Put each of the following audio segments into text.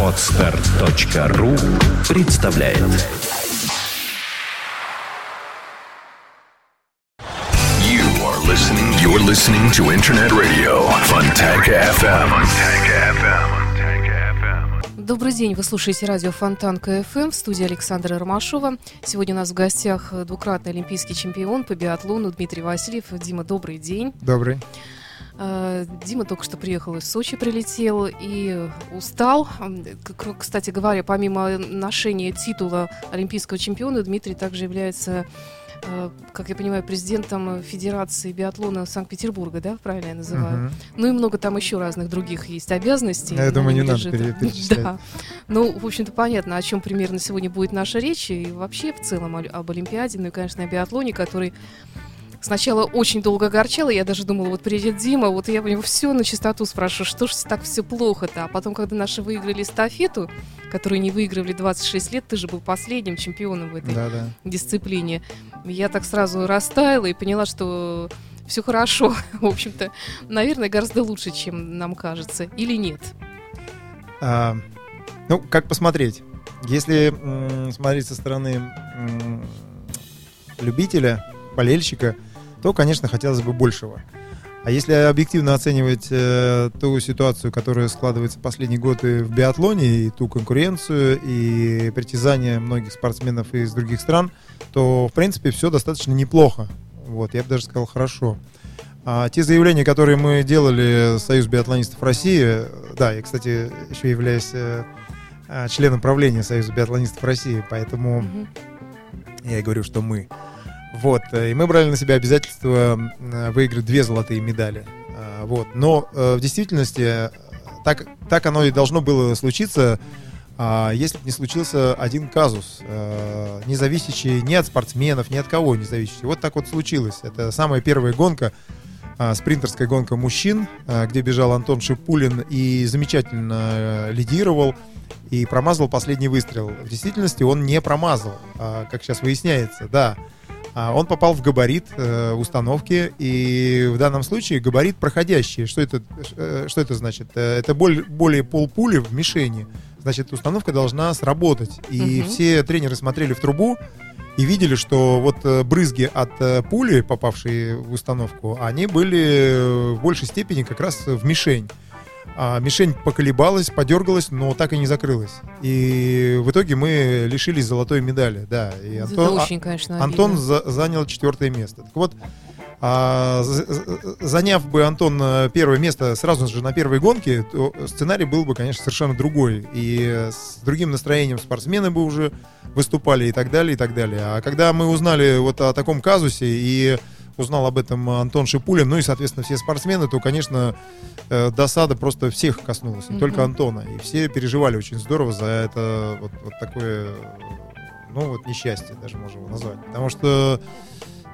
Отстар.ру представляет You are listening. You're listening to Internet Radio Fontanka FM. Fontanka FM. Добрый день, вы слушаете радио Фонтанка FM в студии Александра Ромашова. Сегодня у нас в гостях двукратный олимпийский чемпион по биатлону Дмитрий Васильев. Дима, добрый день. Добрый. Э, Дима только что приехал из Сочи, прилетел и устал. Кстати говоря, помимо ношения титула олимпийского чемпиона, Дмитрий также является, э, как я понимаю, президентом Федерации биатлона Санкт-Петербурга, да, правильно я называю? Мгм. Ну и много там еще разных других есть обязанностей. Я думаю, не надо перечислять. Да. Ну, в общем-то, понятно, о чем примерно сегодня будет наша речь, и вообще в целом об Олимпиаде, ну и, конечно, о биатлоне, который сначала очень долго огорчал, и я даже думала, вот приедет Дима, вот я у него все на чистоту спрашиваю, что ж так все плохо-то? А потом, когда наши выиграли эстафету, которую не выигрывали 26 лет, ты же был последним чемпионом в этой Да, да. дисциплине. Я так сразу растаяла и поняла, что все хорошо. В общем-то, наверное, гораздо лучше, чем нам кажется. Или нет? А, ну, как посмотреть? Если м, смотреть со стороны м, любителя, болельщика, то, конечно, хотелось бы большего. А если объективно оценивать э, ту ситуацию, которая складывается последние годы в биатлоне, и ту конкуренцию, и притязания многих спортсменов из других стран, то, в принципе, все достаточно неплохо. Вот, я бы даже сказал, хорошо. А те заявления, которые мы делали Союз биатлонистов России, да, я, кстати, еще являюсь э, э, членом правления Союза биатлонистов России, поэтому Мгм. я и говорю, что мы. Вот, э, и мы брали на себя обязательство выиграть две золотые медали. А, Вот, но э, в действительности э, так, так оно и должно было случиться, а, если бы не случился один казус, не зависящий ни от спортсменов, ни от кого не зависящий. Вот так вот случилось. Это самая первая гонка, а, спринтерская гонка мужчин, где бежал Антон Шипулин и замечательно лидировал и промазал последний выстрел. В действительности он не промазал, как сейчас выясняется, да. А, Он попал в габарит э, установки, и в данном случае габарит проходящий. Что это, э, что это значит? Э, Это более полпули в мишени. Значит, установка должна сработать. И Мгм. все тренеры смотрели в трубу и видели, что вот брызги от пули, попавшие в установку, они были в большей степени как раз в мишень. А мишень поколебалась, подергалась, но так и не закрылась. И в итоге мы лишились золотой медали. Да, и Это Антон, а- очень, конечно, Антон обидно. за- занял четвертое место. Так вот, а, за- за- заняв бы Антон э, первое место сразу же на первой гонке, то сценарий был бы, конечно, совершенно другой. И с другим настроением спортсмены бы уже выступали и так далее, и так далее. А когда мы узнали вот о таком казусе и узнал об этом Антон Шипулин, ну и, соответственно, все спортсмены, то, конечно, э, досада просто всех коснулась, не Мгм. только Антона. И все переживали очень здорово за это вот, вот такое, ну вот несчастье даже можем его назвать. Потому что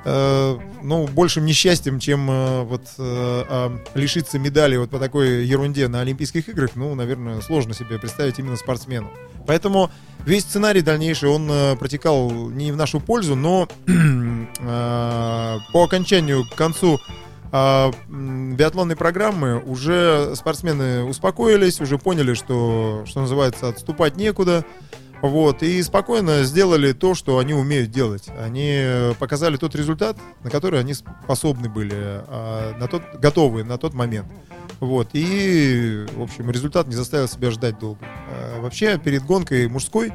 э, ну, большим несчастьем, чем э, вот э, а, лишиться медали вот по такой ерунде на Олимпийских играх, ну, наверное, сложно себе представить именно спортсмену. Поэтому весь сценарий дальнейший, он э, протекал не в нашу пользу, но э, по окончанию, к концу а, биатлонной программы уже спортсмены успокоились, уже поняли, что, что называется, отступать некуда. Вот, и спокойно сделали то, что они умеют делать. Они э, показали тот результат, на который они способны были, а, на тот, готовы на тот момент. Вот, и, в общем, результат не заставил себя ждать долго. А, Вообще, перед гонкой мужской,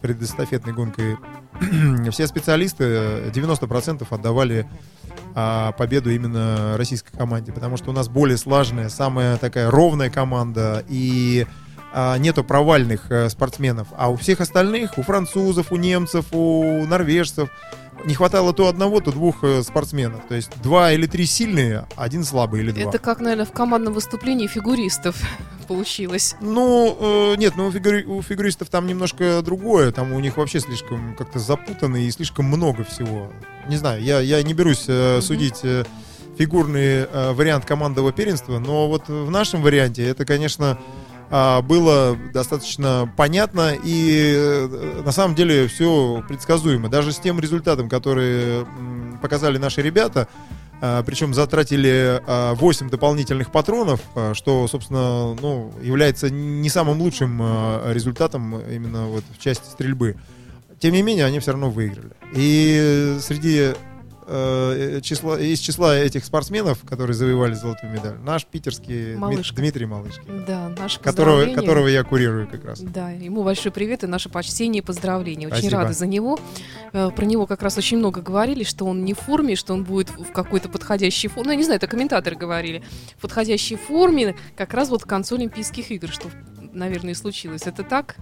перед эстафетной гонкой, все специалисты э, 90% отдавали а, победу именно российской команде, потому что у нас более слаженная, самая такая ровная команда, и нету провальных э, спортсменов. А у всех остальных, у французов, у немцев, у норвежцев, не хватало то одного, то двух э, спортсменов. То есть два или три сильные, один слабый или два. Это как, наверное, в командном выступлении фигуристов получилось. Ну, э, нет, ну у, фигури- у фигуристов там немножко другое. Там у них вообще слишком как-то запутанно и слишком много всего. Не знаю, я, я не берусь э, Мгм. судить э, фигурный э, вариант командного первенства, но вот в нашем варианте это, конечно, а, было достаточно понятно и э, на самом деле все предсказуемо. Даже с тем результатом, который показали наши ребята, А, Причем затратили а, 8 дополнительных патронов, а, что, собственно, ну, является не самым лучшим а, результатом именно вот в части стрельбы. Тем не менее, они все равно выиграли. И среди э, числа, из числа этих спортсменов, которые завоевали золотую медаль, наш питерский Малышка. Дмитрий Малышкин, Да, наше которого, которого я курирую как раз. Да, ему большой привет и наше почтение и поздравления. Очень Спасибо. рады за него. Э, Про него как раз очень много говорили, что он не в форме, что он будет в какой-то подходящей форме. Ну, я не знаю, это комментаторы говорили. В подходящей форме как раз вот к концу Олимпийских игр, что, наверное, и случилось. Это так?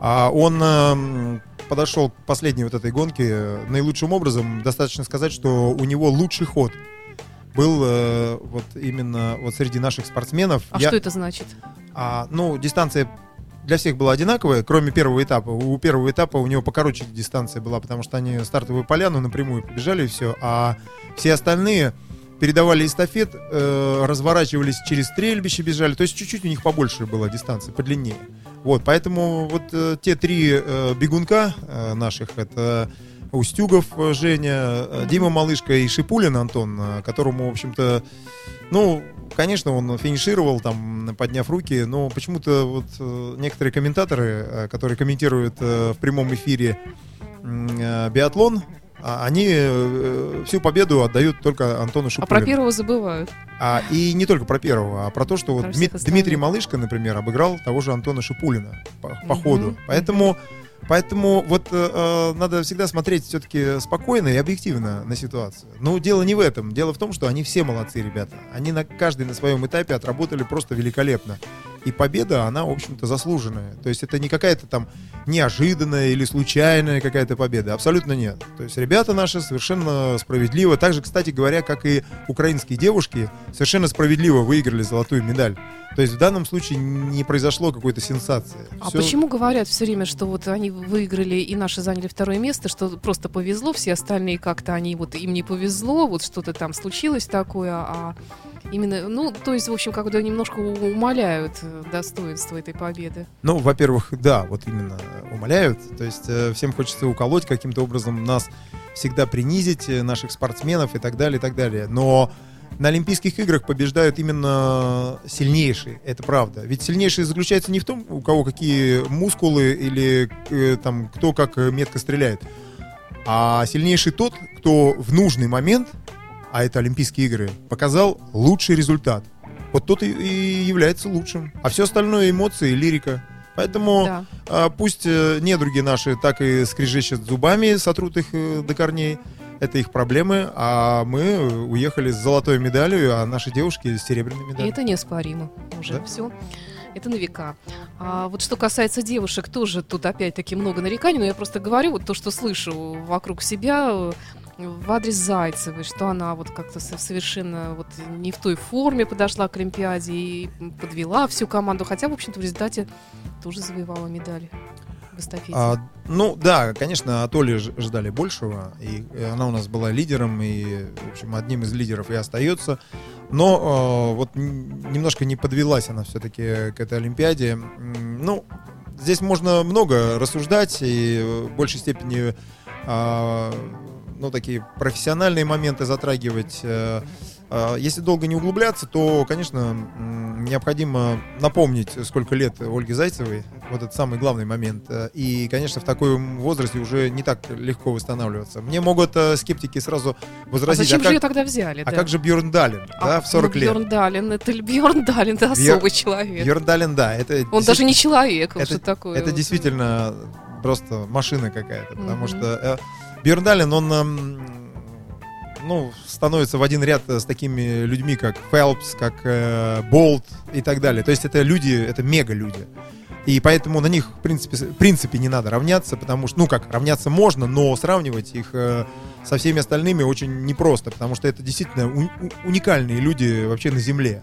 А он эм, подошел к последней вот этой гонке э, наилучшим образом. Достаточно сказать, что у него лучший ход был э, вот именно вот среди наших спортсменов. А Я- что это значит? а, ну, дистанция для всех была одинаковая, кроме первого этапа. У первого этапа у него покороче дистанция была, потому что они стартовую поляну напрямую побежали и все. А все остальные передавали эстафет, э, разворачивались через стрельбище, бежали. То есть чуть-чуть у них побольше была дистанция, подлиннее. Вот, поэтому вот э, те три э, бегунка э, наших, это Устюгов э, Женя, э, Дима Малышка и Шипулин Антон, э, которому, в общем-то, ну, конечно, он финишировал, там, подняв руки, но почему-то вот некоторые комментаторы, которые комментируют в прямом эфире биатлон, они э, всю победу отдают только Антону А Шипулину. про первого забывают. А, и не только про первого, а про то, что вот Про Дми- всех остальных. Дмитрий Малышко, например, обыграл того же Антона Шипулина по, по ходу. Поэтому, поэтому вот э, э, надо всегда смотреть все-таки спокойно и объективно на ситуацию. Но дело не в этом. Дело в том, что они все молодцы, ребята. Они на каждый на своем этапе отработали просто великолепно. И победа, она, в общем-то, заслуженная. То есть это не какая-то там неожиданная или случайная какая-то победа. Абсолютно нет. То есть ребята наши совершенно справедливо, так же, кстати говоря, как и украинские девушки, совершенно справедливо выиграли золотую медаль. То есть в данном случае не произошло какой-то сенсации. А Всё- почему говорят все время, что вот они выиграли и наши заняли второе место, что просто повезло, все остальные как-то они вот им не повезло, вот что-то там случилось такое, а именно, ну, то есть, в общем, когда немножко умаляют э, достоинство этой победы. Ну, во-первых, да, вот именно умоляют. То есть э, всем хочется уколоть каким-то образом нас всегда принизить, э, наших спортсменов и так далее, и так далее. Но на Олимпийских играх побеждают именно сильнейшие, это правда. Ведь сильнейшие заключается не в том, у кого какие мускулы или э, там кто как э, метко стреляет, а сильнейший тот, кто в нужный момент, а это Олимпийские игры, показал лучший результат. Вот тот и, и является лучшим. А все остальное эмоции, лирика. Поэтому Да. а, пусть э, недруги наши так и скрежещут зубами, сотрут их э, до корней. Это их проблемы, а мы уехали с золотой медалью, а наши девушки с серебряной И медалью. это неоспоримо уже Да. все. Это на века. А вот что касается девушек, тоже тут опять-таки много нареканий, но я просто говорю вот то, что слышу вокруг себя в адрес Зайцевой, что она вот как-то со- совершенно вот не в той форме подошла к Олимпиаде и подвела всю команду, хотя, в общем-то, в результате тоже завоевала медаль в эстафете. А, ну да, конечно, от Оли ждали большего, и э, она у нас была лидером, и, в общем, одним из лидеров и остается. Но э, вот немножко не подвелась она все-таки к этой Олимпиаде. Ну, здесь можно много рассуждать, и в большей степени а, ну, такие профессиональные моменты затрагивать. э, а, Если долго не углубляться, то, конечно, необходимо напомнить, сколько лет Ольге Зайцевой. Вот это самый главный момент. Э, И, конечно, в таком возрасте уже не так легко восстанавливаться. Мне могут э, скептики сразу А возразить, зачем а, же ее как, тогда взяли? а да? как же Бьерн Далин, А, да, в 40 ну, лет? Бьерн Далин, это Бьерн Далин, это Бьер- особый человек. Бьерн Далин, да, это Он даже не человек, это- что такое. Это вот. действительно просто машина какая-то, потому Мгм. что э, Бьерн Далин, он эм, ну, становится в один ряд с такими людьми, как Фелпс, как э, Болт и так далее. То есть это люди, это мега-люди. И поэтому на них, в принципе, в принципе, не надо равняться, потому что, ну как, равняться можно, но сравнивать их э, со всеми остальными очень непросто, потому что это действительно у- у- уникальные люди вообще на Земле.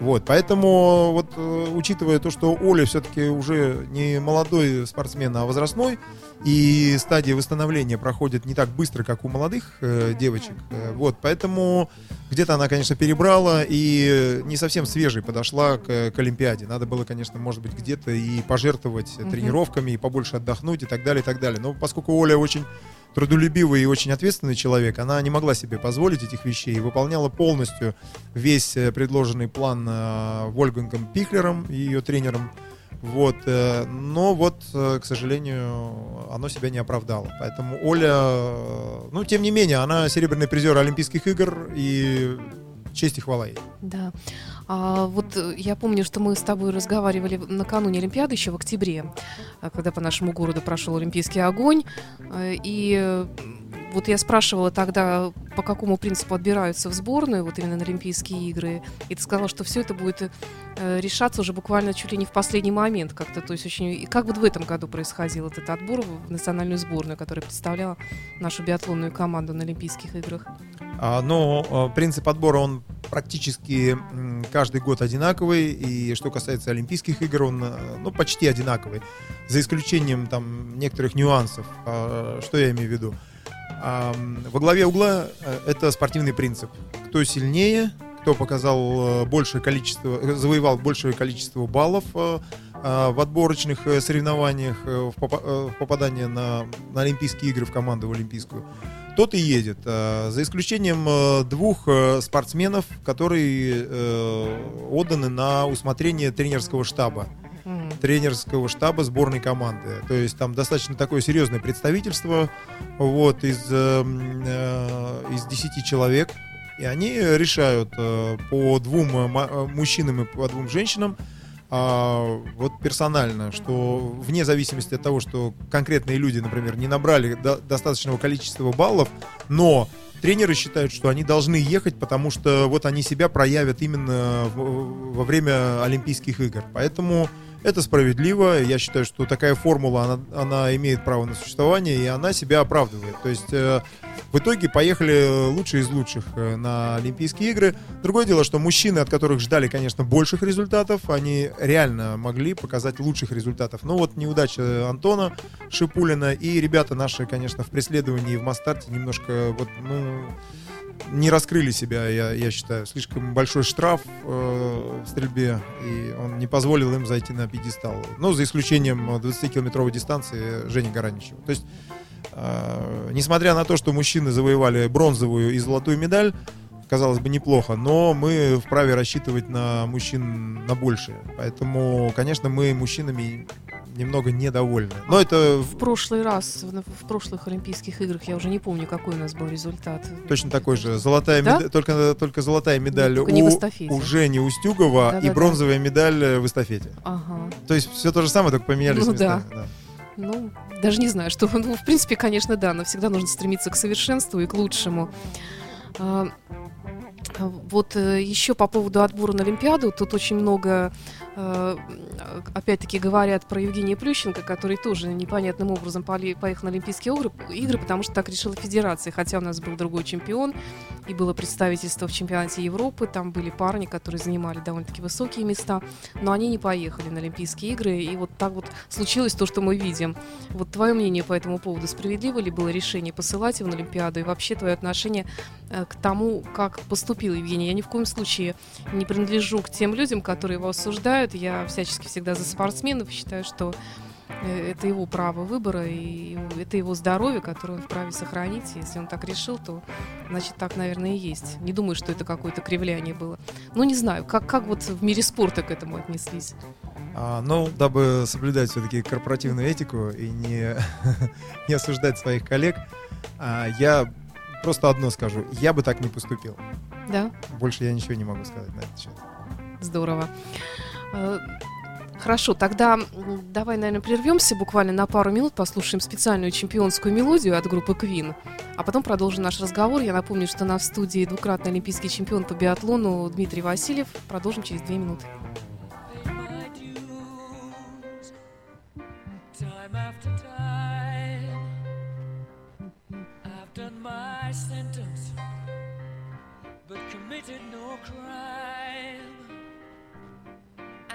Вот, поэтому, вот, э, учитывая то, что Оля все-таки уже не молодой спортсмен, а возрастной, и стадия восстановления проходит не так быстро, как у молодых э, девочек, э, вот, поэтому где-то она, конечно, перебрала и не совсем свежей подошла к, к Олимпиаде. Надо было, конечно, может быть, где-то и пожертвовать тренировками, и побольше отдохнуть, и так далее, и так далее. Но поскольку Оля очень трудолюбивый и очень ответственный человек, она не могла себе позволить этих вещей и выполняла полностью весь э, предложенный план э, Вольгангом Пихлером и ее тренером. Вот, э, но вот, к сожалению, оно себя не оправдало. Поэтому Оля, ну, тем не менее, она серебряный призер Олимпийских игр и честь и хвала ей. Да. А, вот э, я помню, что мы с тобой разговаривали накануне Олимпиады еще в октябре, э, когда по нашему городу прошел Олимпийский огонь. Э, И э, вот я спрашивала тогда, по какому принципу отбираются в сборную, вот именно на Олимпийские игры. И ты сказала, что все это будет э, решаться уже буквально чуть ли не в последний момент как-то. То есть очень... И как вот в этом году происходил этот отбор в национальную сборную, которая представляла нашу биатлонную команду на Олимпийских играх? Э, принцип отбора, он практически каждый год одинаковый. И что касается Олимпийских игр, он э, ну, почти одинаковый. За исключением там некоторых нюансов. А, Что я имею в виду? Во главе угла э, это спортивный принцип. Кто сильнее, кто показал э, большее количество, э, завоевал большее количество баллов в отборочных соревнованиях, в попа- в попадание на, на Олимпийские игры в команду в Олимпийскую, тот и едет. За исключением двух спортсменов, которые отданы на усмотрение тренерского штаба. Тренерского штаба сборной команды. То есть там достаточно такое серьезное представительство вот, из, э, м, э, из 10 человек. И они решают э, по двум э, э, мужчинам и по двум женщинам а, вот персонально, что вне зависимости от того, что конкретные люди, например, не набрали до- достаточного количества баллов, но тренеры считают, что они должны ехать, потому что вот они себя проявят именно во время Олимпийских игр. Поэтому это справедливо. Я считаю, что такая формула, она, она имеет право на существование, и она себя оправдывает. То есть э, в итоге поехали лучшие из лучших э, на Олимпийские игры. Другое дело, что мужчины, от которых ждали, конечно, больших результатов, они реально могли показать лучших результатов. Но вот неудача Антона Шипулина и ребята наши, конечно, в преследовании в Мастарте немножко вот, ну, не раскрыли себя, я, я считаю. Слишком большой штраф э, в стрельбе, и он не позволил им зайти на пьедестал. Ну, за исключением 20-километровой дистанции Жени Гараничева. То есть, э, несмотря на то, что мужчины завоевали бронзовую и золотую медаль, казалось бы, неплохо, но мы вправе рассчитывать на мужчин на большее. Поэтому, конечно, мы мужчинами немного недовольны. Но это В прошлый раз, в, в прошлых Олимпийских играх, я уже не помню, какой у нас был результат. Точно такой же. Золотая Да? медаль, только, только золотая медаль только не в у, эстафете. у Жени Устюгова и Да-да-да. бронзовая медаль э, в эстафете. Ага. То есть все то же самое, только поменялись Ну местами. да. Ну, даже не знаю, что... Ну, в принципе, конечно, да, но всегда нужно стремиться к совершенству и к лучшему. А, Вот э, еще по поводу отбора на Олимпиаду, тут очень много, опять-таки, говорят про Евгения Плющенко, который тоже непонятным образом поехал на Олимпийские игры, игры, потому что так решила Федерация, хотя у нас был другой чемпион, и было представительство в чемпионате Европы, там были парни, которые занимали довольно-таки высокие места, но они не поехали на Олимпийские игры, и вот так вот случилось то, что мы видим. Вот твое мнение по этому поводу, справедливо ли было решение посылать его на Олимпиаду, и вообще твое отношение э, к тому, как поступил Евгений. Я ни в коем случае не принадлежу к тем людям, которые его осуждают. Я всячески всегда за спортсменов, считаю, что э, это его право выбора, и это его здоровье, которое он вправе сохранить. Если он так решил, то значит так, наверное, и есть. Не думаю, что это какое-то кривляние было. Ну, не знаю, как, как вот в мире спорта к этому отнеслись. А, ну, дабы соблюдать все-таки корпоративную этику и не, не осуждать своих коллег, а, я просто одно скажу. Я бы так не поступил. Да? Больше я ничего не могу сказать на этот счет. Здорово. Э, Хорошо, тогда давай, наверное, прервемся буквально на пару минут, послушаем специальную чемпионскую мелодию от группы Queen, а потом продолжим наш разговор. Я напомню, что на в студии двукратный олимпийский чемпион по биатлону Дмитрий Васильев. Продолжим через две минуты. committed no crime.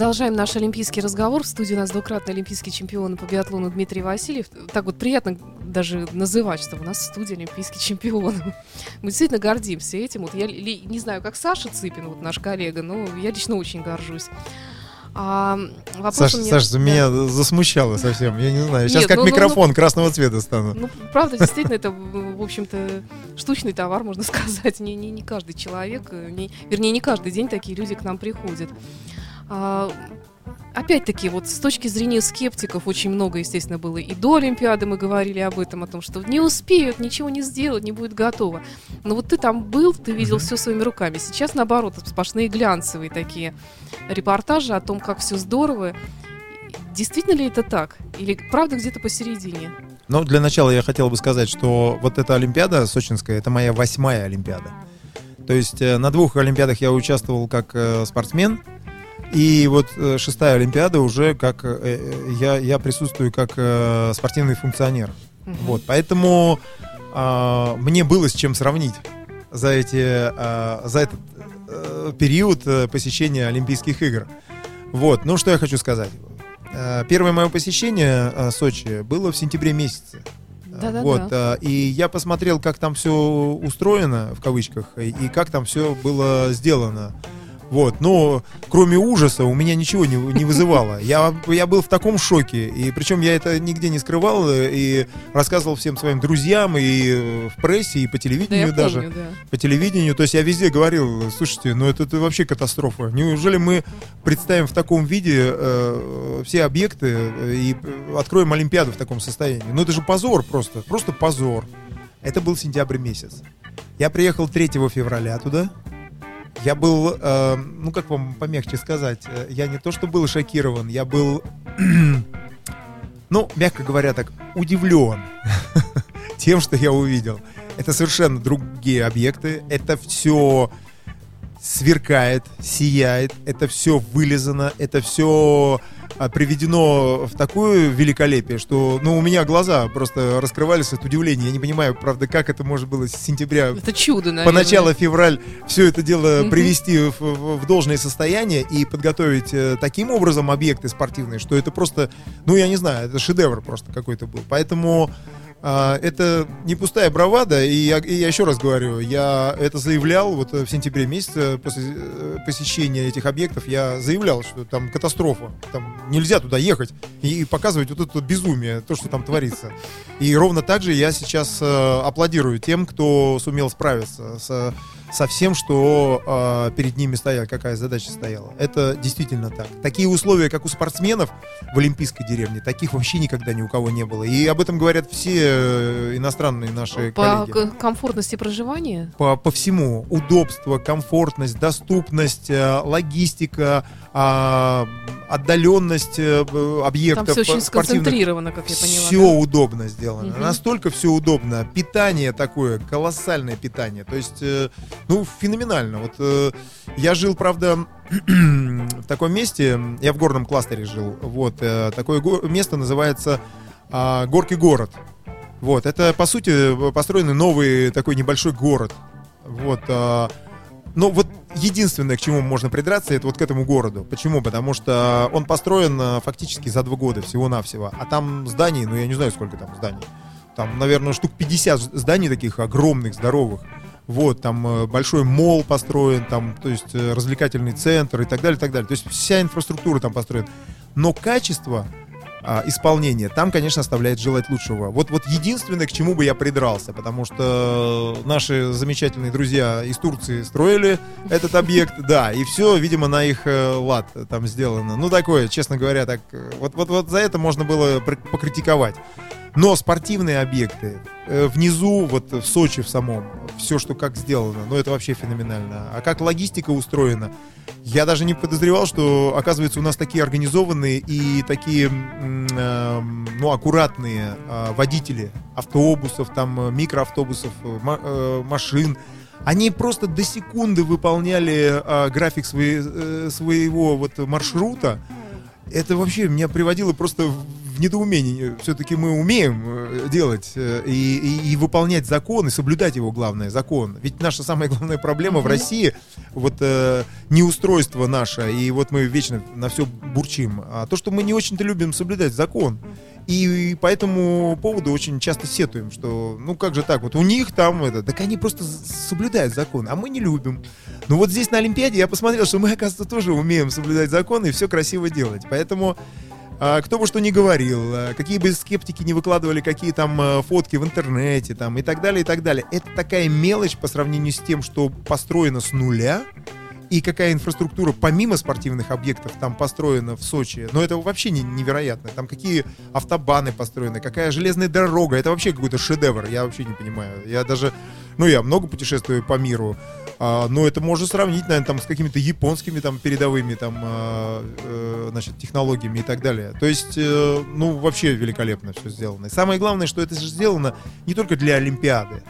Продолжаем наш олимпийский разговор. В студии у нас двукратный олимпийский чемпион по биатлону Дмитрий Васильев. Так вот приятно даже называть, что у нас в студии олимпийский чемпион. Мы действительно гордимся этим. Вот я не знаю, как Саша Цыпин, вот наш коллега, но я лично очень горжусь. А, у меня- да. меня засмущало совсем. Я не знаю. Сейчас Нет, как ну, ну, ну. микрофон красного цвета стану. Ну, правда, действительно, это, в в общем-то, штучный товар, можно сказать. Не, не, не каждый человек, э, не- вернее, не каждый день такие люди к нам приходят. А, Опять-таки, вот с точки зрения скептиков очень много, естественно, было и до Олимпиады мы говорили об этом, о том, что не успеют, ничего не сделать, не будет готово. Но вот ты там был, ты видел все своими руками. Сейчас, наоборот, сплошные глянцевые такие репортажи о том, как все здорово. Действительно ли это так? Или правда где-то посередине? Ну, для начала я хотел бы сказать, что вот эта Олимпиада сочинская, это моя восьмая Олимпиада. То есть э, на двух Олимпиадах я участвовал как э, спортсмен, и вот э, шестая Олимпиада уже как э, э, я, я присутствую как спортивный функционер. Мгм. Вот, поэтому а, мне было с чем сравнить за эти а, за этот э, период посещения Олимпийских игр. Вот, ну что я хочу сказать. Первое мое посещение Сочи было в сентябре месяце. Да-да-да. Вот, э, и я посмотрел, как там все устроено, в кавычках, и как там все было сделано. Вот, но кроме ужаса у меня ничего не, не вызывало. Я, я был в таком шоке, и причем я это нигде не скрывал, и рассказывал всем своим друзьям, и э, в прессе, и по Да, телевидению я даже помню, да. по телевидению. То есть я везде говорил, слушайте, ну это, это вообще катастрофа. Неужели мы представим в таком виде э, все объекты э, и откроем Олимпиаду в таком состоянии? Ну это же позор просто, просто позор. Это был сентябрь месяц. Я приехал 3 февраля туда. Я был, э, ну как вам помягче сказать, э, я не то что был шокирован, я был, ну, мягко говоря так, удивлен тем, что я увидел. Это совершенно другие объекты. Это все сверкает, сияет, это все вылизано, это все приведено в такое великолепие, что ну, у меня глаза просто раскрывались от удивления. Я не понимаю, правда, как это может было с сентября Это чудо, наверное. по начало февраль все это дело привести в, в- в должное состояние и подготовить э, таким образом объекты спортивные, что это просто, ну я не знаю, это шедевр просто какой-то был. Поэтому а, это не пустая бравада, и я, и я еще раз говорю, я это заявлял вот э, в сентябре месяце после э, посещения этих объектов, я заявлял, что там катастрофа, там нельзя туда ехать и, показывать вот это безумие, то, что там творится. И ровно так же я сейчас э, аплодирую тем, кто сумел справиться с, со всем, что э, перед ними стояло, какая задача стояла. Это действительно так. Такие условия, как у спортсменов в Олимпийской деревне, таких вообще никогда ни у кого не было. И об этом говорят все э, иностранные наши По коллеги. комфортности проживания? по, по всему. Удобство, комфортность, доступность, э, логистика, а, отдаленность э, б- Там объектов. все очень сконцентрировано, как я поняла. Все да? удобно сделано. Мгм. Настолько все удобно. Питание такое, колоссальное питание. То есть, ну, феноменально. Вот я жил, правда, в таком месте, я в горном кластере жил. Вот, такое место называется а, Горки город. Вот, это, по сути, построенный новый такой небольшой город. Вот, а, ну, вот единственное, к чему можно придраться, это вот к этому городу. Почему? Потому что он построен а, фактически за два года всего-навсего. А там зданий, ну, я не знаю, сколько там зданий. Там, наверное, штук 50 зданий таких огромных, здоровых. Вот, там э, большой мол построен, там, то есть э, развлекательный центр и так далее, и так далее. То есть вся инфраструктура там построена. Но качество а, исполнения там, конечно, оставляет желать лучшего. Вот, вот единственное, к чему бы я придрался, потому что наши замечательные друзья из Турции строили этот объект, да, и все, видимо, на их э, лад там сделано. Ну, такое, честно говоря, так, э, вот, вот, вот за это можно было покритиковать. Но спортивные объекты э, внизу, вот в Сочи в самом, все, что как сделано, ну это вообще феноменально. А как логистика устроена, я даже не подозревал, что, оказывается, у нас такие организованные и такие, эм, ну, аккуратные а, водители автобусов, там, э, микроавтобусов, э, ма- э, машин. Они просто до секунды выполняли а, график своей- э, своего вот маршрута. Это вообще меня приводило просто в недоумение. Все-таки мы умеем э, делать э, и, и- и выполнять закон, и соблюдать его, главное, закон. Ведь наша самая главная проблема в России, вот э, неустройство наше, и вот мы вечно на все бурчим, а то, что мы не очень-то любим соблюдать закон. И, по этому поводу очень часто сетуем, что ну как же так, вот у них там это, так они просто соблюдают закон, а мы не любим. Ну вот здесь на Олимпиаде я посмотрел, что мы, оказывается, тоже умеем соблюдать закон и все красиво делать. Поэтому а, кто бы что ни говорил, а, какие бы скептики не выкладывали какие там а, фотки в интернете там и так далее, и так далее. Это такая мелочь по сравнению с тем, что построено с нуля, и какая инфраструктура помимо спортивных объектов там построена в Сочи. Но это вообще не- невероятно. Там какие автобаны построены, какая железная дорога. Это вообще какой-то шедевр. Я вообще не понимаю. Я даже, ну я много путешествую по миру, а, но это можно сравнить, наверное, там с какими-то японскими там передовыми там, а, э, значит, технологиями и так далее. То есть, э, ну вообще великолепно все сделано. И самое главное, что это же сделано не только для Олимпиады,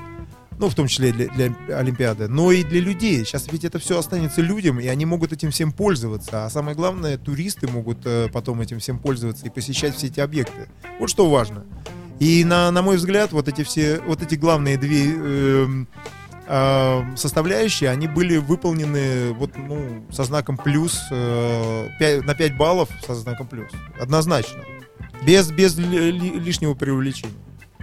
ну, в том числе для, для Олимпиады, но и для людей. Сейчас ведь это все останется людям, и они могут этим всем пользоваться. А самое главное, туристы могут э, потом этим всем пользоваться и посещать все эти объекты. Вот что важно. И на, на мой взгляд, вот эти все, вот эти главные две эм, а, составляющие, они были выполнены вот, ну, со знаком плюс, э, пя- на 5 баллов со знаком плюс. Однозначно. Без, без ли- ли- лишнего преувеличения.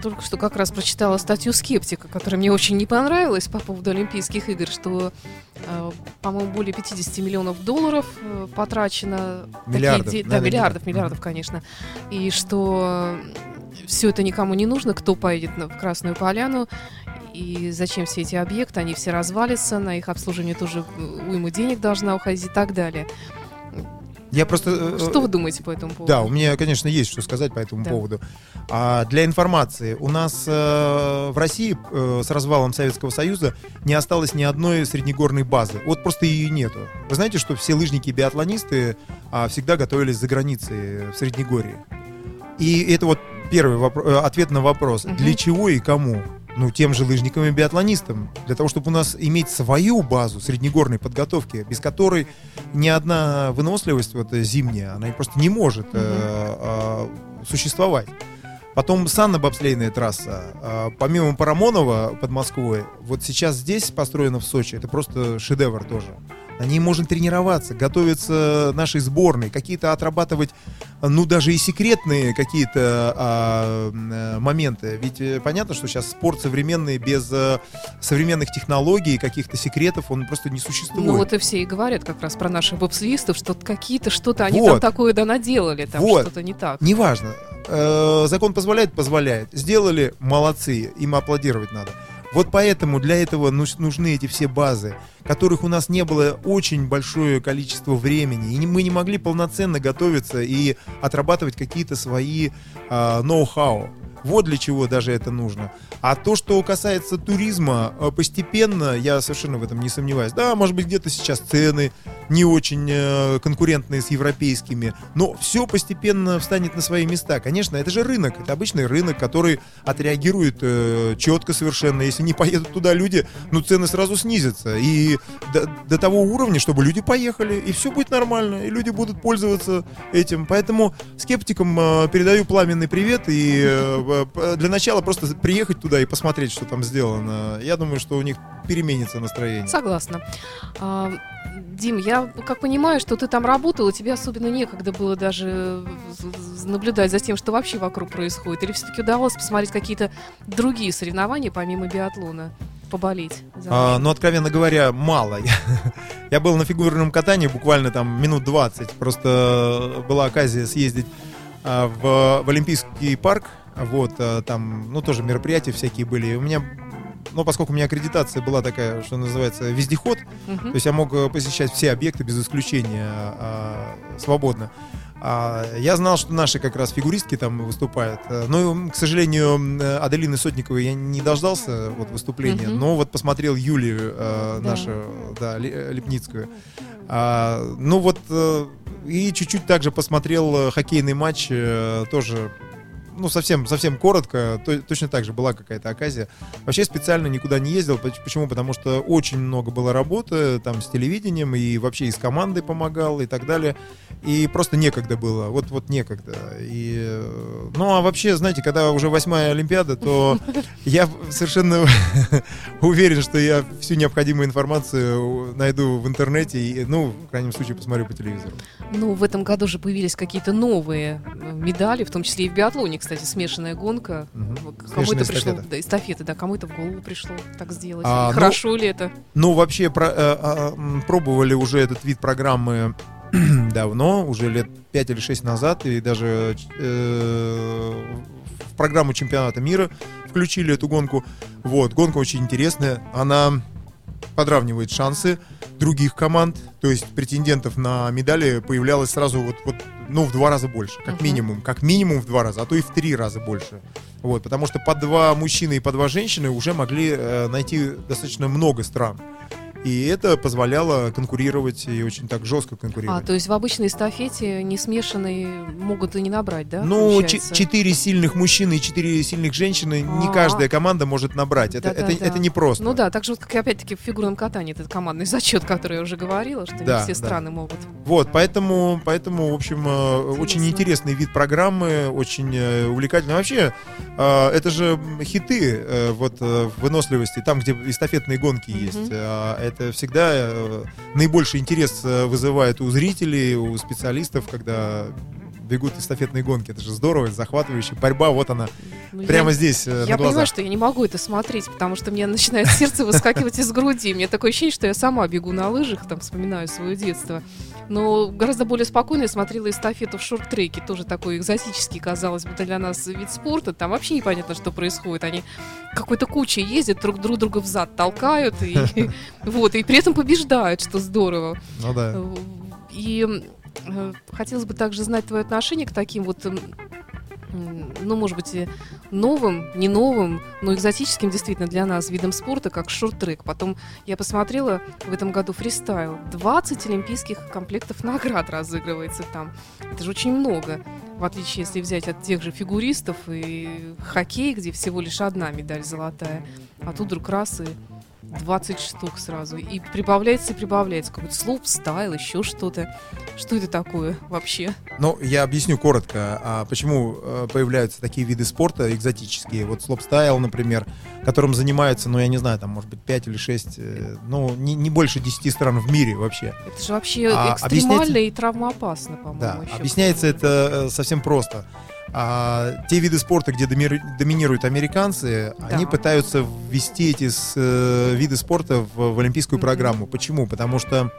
Только что как раз прочитала статью скептика, которая мне очень не понравилась по поводу Олимпийских игр, что, э, по-моему, более 50 миллионов долларов э, потрачено. Такие Миллиардов, де- Да, миллиардов, миллиардов. конечно. И что все это никому не нужно, кто поедет на- в Красную Поляну, и зачем все эти объекты, они все развалятся, на их обслуживание тоже э, уйма денег должна уходить и так далее. Я просто... э, Что вы думаете по этому поводу? Да, у меня, конечно, есть что сказать по этому Да. поводу. А, для информации, у нас э, в России э, с развалом Советского Союза не осталось ни одной среднегорной базы. Вот просто ее нету. Вы знаете, что все лыжники и биатлонисты а, всегда готовились за границей в Среднегорье. И это вот первый вопро- э, ответ на вопрос. Мгм. Для чего и кому? Ну, тем же лыжникам и биатлонистам. Для того, чтобы у нас иметь свою базу среднегорной подготовки, без которой ни одна выносливость вот, э, зимняя, она просто не может э, э, существовать. Потом санно-бобслейная трасса. А, Помимо Парамонова под Москвой, вот сейчас здесь построено в Сочи, это просто шедевр тоже. На ней можно тренироваться, готовиться нашей сборной, какие-то отрабатывать, ну, даже и секретные какие-то а, э, моменты. Ведь э, понятно, что сейчас спорт современный без э, современных технологий, каких-то секретов, он просто не существует. Ну вот и все и говорят как раз про наших бобслистов, что какие-то что-то они Вот. там такое да наделали, там Вот. что-то не так. Неважно. Э, закон позволяет, позволяет. Сделали, молодцы, им аплодировать надо. Вот поэтому для этого нуж- нужны эти все базы, которых у нас не было очень большое количество времени. И мы не могли полноценно готовиться и отрабатывать какие-то свои а, ноу-хау. Вот для чего даже это нужно. А то, что касается туризма, э, постепенно, я совершенно в этом не сомневаюсь. Да, может быть, где-то сейчас цены не очень э, конкурентные с европейскими, но все постепенно встанет на свои места. Конечно, это же рынок, это обычный рынок, который отреагирует э, четко совершенно. Если не поедут туда люди, ну цены сразу снизятся. И до, до того уровня, чтобы люди поехали, и все будет нормально, и люди будут пользоваться этим. Поэтому скептикам э, передаю пламенный привет и э, э, для начала просто приехать туда и посмотреть, что там сделано. Я думаю, что у них переменится настроение. Согласна. А, Дим, я как понимаю, что ты там работал, и тебе особенно некогда было даже наблюдать за тем, что вообще вокруг происходит. Или все-таки удавалось посмотреть какие-то другие соревнования, помимо биатлона? Поболеть. А, ну, откровенно говоря, мало. Я, я был на фигурном катании буквально там минут 20. Просто была оказия съездить а, в, в Олимпийский парк. Вот, а, там, ну, тоже мероприятия всякие были. И у меня, ну, поскольку у меня аккредитация была такая, что называется, вездеход, Мгм. то есть я мог э, посещать все объекты без исключения а, свободно. А, я знал, что наши как раз фигуристки там выступают. Э, Но, к сожалению, э, Аделины Сотниковой я не дождался вот, выступления. Мгм. Но вот посмотрел Юлию, э, Да. нашу, да, э, Лепницкую. А, ну вот, э, и чуть-чуть также посмотрел э, хоккейный матч, э, тоже ну, совсем, совсем коротко, то- точно так же была какая-то оказия. Вообще специально никуда не ездил. Поч- Почему? Потому что очень много было работы там с телевидением, и вообще и с командой помогал, и так далее. И просто некогда было. Вот, вот некогда. И, ну, а вообще, знаете, когда уже восьмая Олимпиада, то я совершенно уверен, что я всю необходимую информацию найду в интернете и, ну, в крайнем случае, посмотрю по телевизору. Ну, в этом году же появились какие-то новые э, медали, в том числе и в биатлоне, кстати, смешанная гонка. Мгм. Кому это пришло, эстафета. да, эстафеты, да, кому это в голову пришло так сделать? А, ну, Хорошо ли это? Ну, вообще, про- э, м, пробовали уже этот вид программы давно, уже лет 5 или 6 назад, и даже э, в программу чемпионата мира включили эту гонку. Вот, гонка очень интересная. Она подравнивает шансы других команд, то есть претендентов на медали появлялось сразу вот, вот ну, в два раза больше, как Мгм. минимум. Как минимум в два раза, а то и в три раза больше. Вот, потому что по два мужчины и по два женщины уже могли э, найти достаточно много стран. И это позволяло конкурировать и очень так жестко А, конкурировать. то есть в обычной эстафете не смешанные могут и не набрать, да? ну, четыре сильных мужчины и четыре сильных женщины не А. каждая команда может набрать. Это, это, Да-да-да. это непросто. Ну да, так же вот, как и опять-таки в фигурном катании, этот командный зачет, который я уже говорила, что Да, не все да. страны могут. Вот, поэтому, поэтому, в общем, э, Интересно. очень интересный вид программы, очень э, увлекательный. Вообще, э, это же хиты вот выносливости, там, где эстафетные гонки есть. А Это всегда э, наибольший интерес э, вызывает у зрителей, у специалистов, когда бегут эстафетные гонки. Это же здорово, захватывающе. Борьба, вот она, Ну, прямо я... здесь, э, Я на понимаю, глазах. что я не могу это смотреть, потому что мне начинает сердце выскакивать из груди. Мне такое ощущение, что я сама бегу на лыжах, там вспоминаю свое детство. Но гораздо более спокойно я смотрела эстафету в шорт-треке, тоже такой экзотический, казалось бы, для нас вид спорта. Там вообще непонятно, что происходит. Они какой-то кучей ездят, друг друг друга взад толкают, и, вот, и при этом побеждают, что здорово. Ну да. И э, хотелось бы также знать твое отношение к таким вот, ну, может быть, и новым, не новым, но экзотическим действительно для нас видом спорта, как шорт-трек. Потом я посмотрела в этом году фристайл. 20 олимпийских комплектов наград разыгрывается там. Это же очень много. В отличие, если взять от тех же фигуристов и хоккей, где всего лишь одна медаль золотая. А тут вдруг раз и 20 штук сразу. И прибавляется и прибавляется. Какой-то слоп, стайл, еще что-то. Что это такое вообще? Ну, я объясню коротко, а почему э, появляются такие виды спорта экзотические. Вот слопстайл, например, которым занимаются, ну, я не знаю, там, может быть, 5 или 6, ну, не, не больше 10 стран в мире вообще. Это же вообще А, экстремально объясняется- и травмоопасно, по-моему. Да, еще. объясняется это э, совсем просто. А, те виды спорта, где доминируют американцы, они Да. пытаются ввести эти с- э, виды спорта в, в олимпийскую Мгм. программу. Почему? Потому что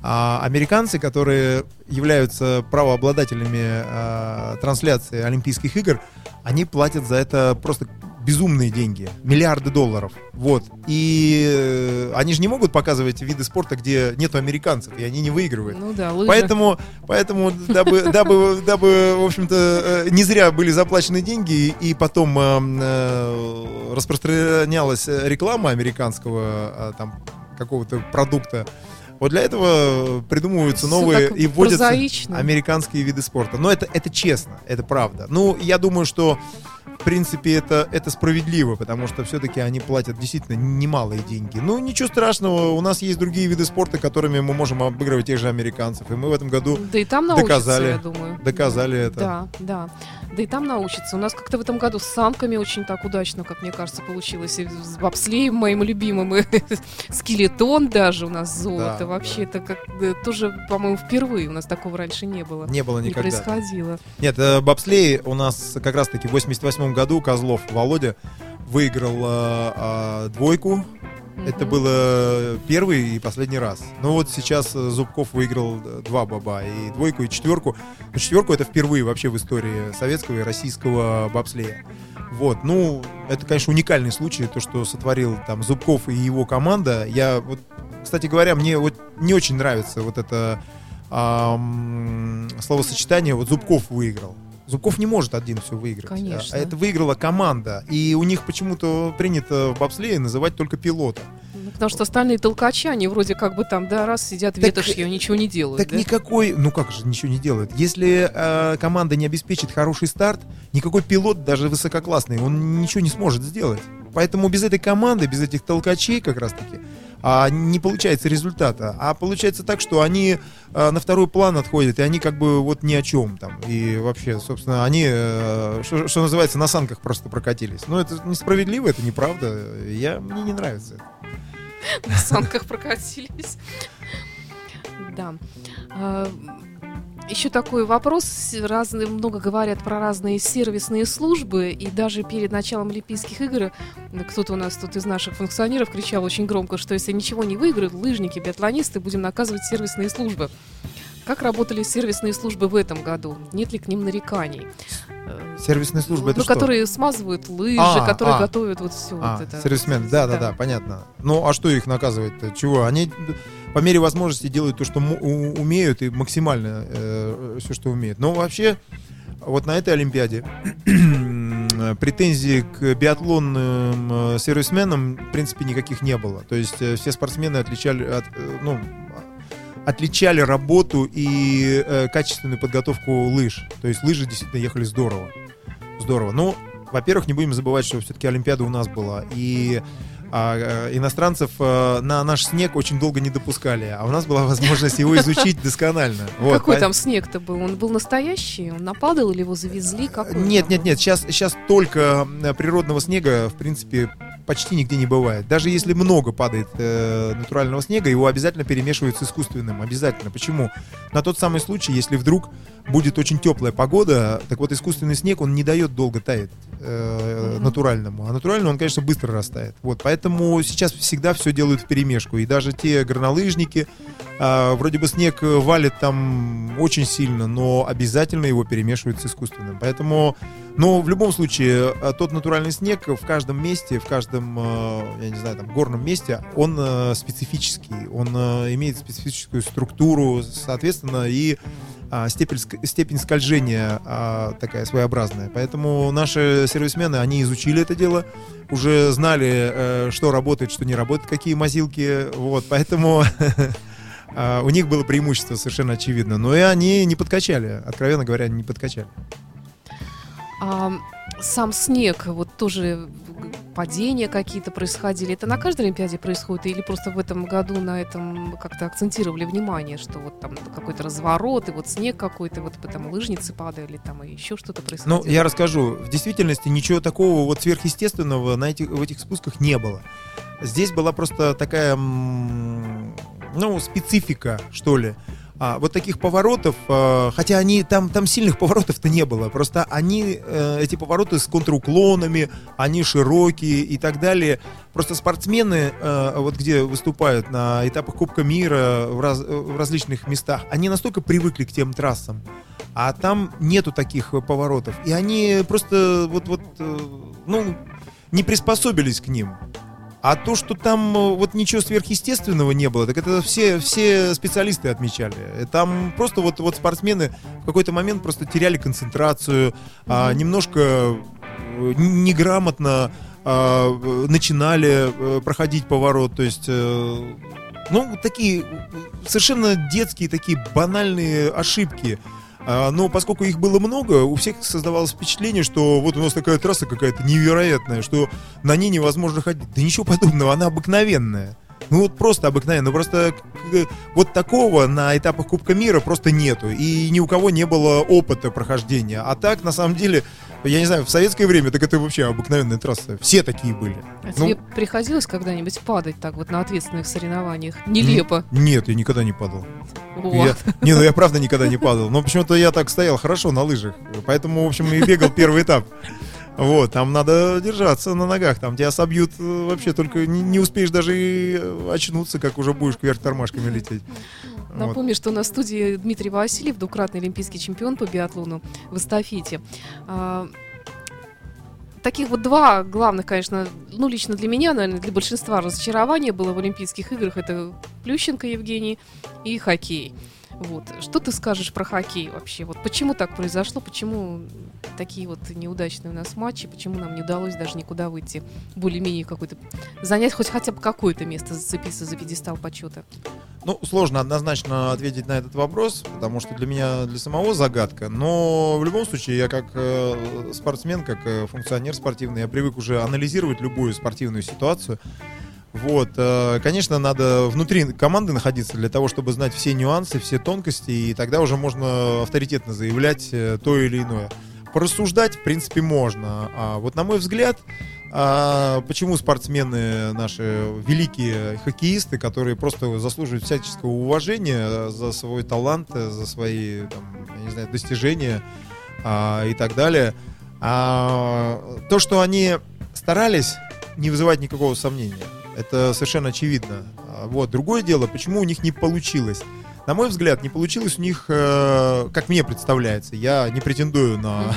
а, американцы, которые являются правообладателями а, трансляции Олимпийских игр, они платят за это просто безумные деньги, миллиарды долларов. Вот. И э, они же не могут показывать виды спорта, где нету американцев, и они не выигрывают. Ну да, лыжи. Поэтому, поэтому дабы, дабы, дабы, в общем-то, э, не зря были заплачены деньги, и потом э, э, распространялась реклама американского там какого-то продукта. Вот для этого придумываются Всё новые и вводятся прозаично. американские виды спорта. Но это, это честно, это правда. Ну, я думаю, что принципе, это, это справедливо, потому что все-таки они платят действительно немалые деньги. Ну, ничего страшного, у нас есть другие виды спорта, которыми мы можем обыгрывать тех же американцев. И мы в этом году Да и там научатся, доказали, я думаю. доказали это. Да, да. Да и там научатся. У нас как-то в этом году с санками очень так удачно, как мне кажется, получилось. И с бобслеем моим любимым, и скелетон даже у нас золото. Да, Вообще, это как тоже, по-моему, впервые. У нас такого раньше не было. Не было Не никогда. происходило. Нет, э, бобслей у нас как раз-таки в 88 году Козлов Володя выиграл э, э, двойку. Это Мгм. было первый и последний раз. Ну вот сейчас э, Зубков выиграл э, два баба, и двойку, и четверку. Но четверку это впервые вообще в истории советского и российского бобслея. Вот, ну, это, конечно, уникальный случай, то, что сотворил там Зубков и его команда. Я вот, кстати говоря, мне вот не очень нравится вот это ам, словосочетание, вот Зубков выиграл. Зубков не может один все выиграть. Конечно. А это выиграла команда. И у них почему-то принято в бобслее называть только пилота. Ну, потому что остальные толкачи, они вроде как бы там, да, раз сидят Так, ветошью, ничего не делают. Так да? никакой, ну как же ничего не делают. Если э, команда не обеспечит хороший старт, никакой пилот, даже высококлассный, он ничего не сможет сделать. Поэтому без этой команды, без этих толкачей как раз-таки, а, не получается результата. А получается так, что они э, на второй план отходят, и они как бы вот ни о чем там. И вообще, собственно, они, э, что, что называется, на санках просто прокатились. Но это несправедливо, это неправда. Я, мне не нравится это. на санках прокатились. Да. Еще такой вопрос. Разные, много говорят про разные сервисные службы. И даже перед началом Олимпийских игр кто-то у нас тут из наших функционеров кричал очень громко, что если ничего не выиграют, лыжники, биатлонисты, будем наказывать сервисные службы. Как работали сервисные службы в этом году? Нет ли к ним нареканий? Э, Сервисные службы, это ну, что? которые смазывают лыжи, А, которые а. готовят вот все А, вот это. сервисмен, да, да, да, понятно. Ну, а что их наказывать-то? Чего? Они по мере возможности делают то, что умеют, и максимально все, что умеют. Но вообще, вот на этой Олимпиаде претензий к биатлонным э, сервисменам, в принципе, никаких не было. То есть э, все спортсмены отличали, от, э, ну, отличали работу и э, качественную подготовку лыж. То есть лыжи действительно ехали здорово. Здорово. Ну, во-первых, не будем забывать, что все-таки Олимпиада у нас была. И а, э, иностранцев э, на наш снег очень долго не допускали. А у нас была возможность его изучить досконально. Вот, Какой там снег-то был? Он был настоящий? Он нападал или его завезли? Какой Нет, нет, нет. Сейчас, сейчас только природного снега, в принципе, почти нигде не бывает. Даже если много падает э, натурального снега, его обязательно перемешивают с искусственным. Обязательно. Почему? На тот самый случай, если вдруг будет очень теплая погода, так вот искусственный снег, он не дает долго таять э, Мгм. натуральному. А натуральному он, конечно, быстро растает. Вот, поэтому сейчас всегда все делают в перемешку. И даже те горнолыжники, а, вроде бы снег э, валит там очень сильно, но обязательно его перемешивают с искусственным. Поэтому, но в любом случае, э, тот натуральный снег в каждом месте, в каждом, э, я не знаю, там, горном месте, он э, специфический, он имеет специфическую структуру, соответственно, и а, степень, степень скольжения а, такая своеобразная. Поэтому наши сервисмены, они изучили это дело, уже знали, что работает, что не работает, какие мазилки. Вот, поэтому а, у них было преимущество совершенно очевидно. Но и они не подкачали, откровенно говоря, не подкачали. А сам снег, вот тоже падения какие-то происходили. Это на каждой Олимпиаде происходит? Или просто в этом году на этом как-то акцентировали внимание, что вот там какой-то разворот, и вот снег какой-то, вот потом лыжницы падали, там и еще что-то происходило? Ну, я расскажу. В действительности ничего такого вот сверхъестественного на этих, в этих спусках не было. Здесь была просто такая, ну, специфика, что ли. А, вот таких поворотов, а, хотя они там, там сильных поворотов-то не было, просто они, э, эти повороты с контруклонами, они широкие и так далее. Просто спортсмены, э, вот где выступают на этапах Кубка мира в, раз- в различных местах, они настолько привыкли к тем трассам, а там нету таких э, поворотов. И они просто вот, вот, э, ну, не приспособились к ним. А то, что там э, вот ничего сверхъестественного не было, так это все, все специалисты отмечали. Э, Там просто вот, вот спортсмены в какой-то момент просто теряли концентрацию, а, немножко э, неграмотно а, начинали проходить поворот. То есть, ну, такие совершенно детские, такие банальные ошибки. А, Но поскольку их было много, у всех создавалось впечатление, что вот у нас такая трасса какая-то невероятная, что на ней невозможно ходить. Да ничего подобного, она обыкновенная. Ну вот просто обыкновенно. Ну просто к- вот такого на этапах Кубка мира просто нету. И ни у кого не было опыта прохождения. А так, на самом деле, я не знаю, в советское время так это вообще обыкновенная трасса. Все такие были. А Ну, тебе приходилось когда-нибудь падать так вот на ответственных соревнованиях? Нелепо. Нет, я никогда не падал. Вот. Я- не, ну я правда никогда не падал. Но почему-то я так стоял хорошо на лыжах. Поэтому, в общем, и бегал первый этап. Вот, там надо держаться на ногах, там тебя собьют э, вообще, только не, не успеешь даже и э, очнуться, как уже будешь кверх тормашками лететь. Вот. Напомню, что на студии Дмитрий Васильев, двукратный олимпийский чемпион по биатлону в эстафете. А, Таких вот два главных, конечно, ну, лично для меня, наверное, для большинства разочарования было в Олимпийских играх. Это Плющенко Евгений и хоккей. Вот. Что ты скажешь про хоккей вообще? Вот почему так произошло? Почему такие вот неудачные у нас матчи? Почему нам не удалось даже никуда выйти? Более-менее какой-то... Занять хоть хотя бы какое-то место, зацепиться за пьедестал почета. Ну, сложно однозначно ответить на этот вопрос, потому что для меня, для самого загадка. Но в любом случае, я как э, спортсмен, как э, функционер спортивный, я привык уже анализировать любую спортивную ситуацию. Вот, э, конечно, надо внутри команды находиться для того, чтобы знать все нюансы, все тонкости, и тогда уже можно авторитетно заявлять э, то или иное. Порассуждать, в принципе, можно. А вот на мой взгляд, а почему спортсмены наши великие хоккеисты, которые просто заслуживают всяческого уважения за свой талант, за свои там, я не знаю, достижения а, и так далее, а, то, что они старались, не вызывает никакого сомнения. Это совершенно очевидно. А, Вот. Другое дело, почему у них не получилось. На мой взгляд, не получилось у них, э, как мне представляется. Я не претендую на